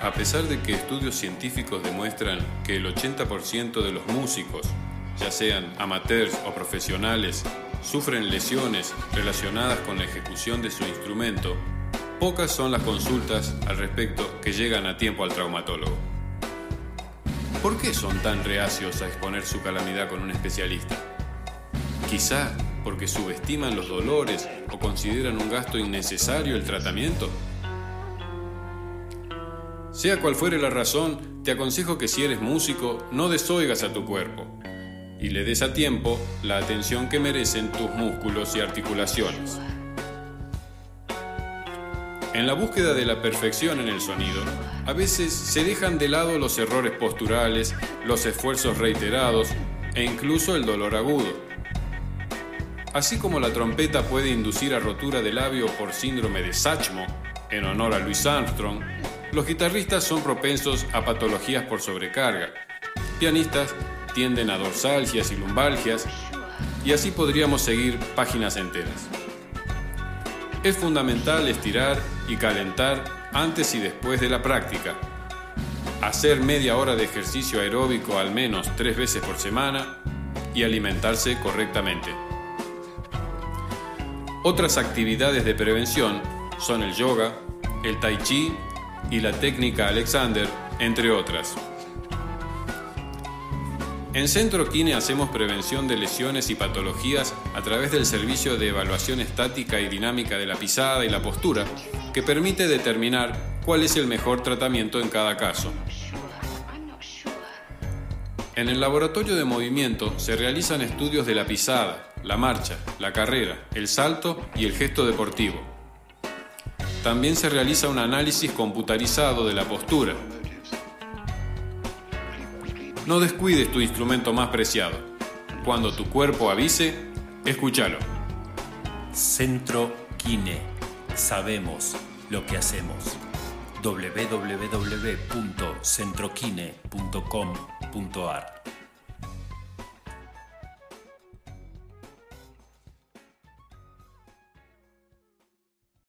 A pesar de que estudios científicos demuestran que el 80% de los músicos, ya sean amateurs o profesionales, sufren lesiones relacionadas con la ejecución de su instrumento, pocas son las consultas al respecto que llegan a tiempo al traumatólogo. ¿Por qué son tan reacios a exponer su calamidad con un especialista? Quizá porque subestiman los dolores o consideran un gasto innecesario el tratamiento. Sea cual fuere la razón, te aconsejo que si eres músico no desoigas a tu cuerpo y le des a tiempo la atención que merecen tus músculos y articulaciones. En la búsqueda de la perfección en el sonido, a veces se dejan de lado los errores posturales, los esfuerzos reiterados e incluso el dolor agudo. Así como la trompeta puede inducir a rotura de labio por síndrome de Sachmo, en honor a Louis Armstrong, los guitarristas son propensos a patologías por sobrecarga. Pianistas tienden a dorsalgias y lumbalgias, y así podríamos seguir páginas enteras. Es fundamental estirar y calentar antes y después de la práctica. Hacer media hora de ejercicio aeróbico al menos tres veces por semana y alimentarse correctamente. Otras actividades de prevención son el yoga, el tai chi y la técnica Alexander, entre otras. En Centro Kine hacemos prevención de lesiones y patologías a través del servicio de evaluación estática y dinámica de la pisada y la postura, que permite determinar cuál es el mejor tratamiento en cada caso. En el laboratorio de movimiento se realizan estudios de la pisada, la marcha, la carrera, el salto y el gesto deportivo. También se realiza un análisis computarizado de la postura, no descuides tu instrumento más preciado. Cuando tu cuerpo avise, escúchalo. Centro Kine. Sabemos lo que hacemos. www.centroquine.com.ar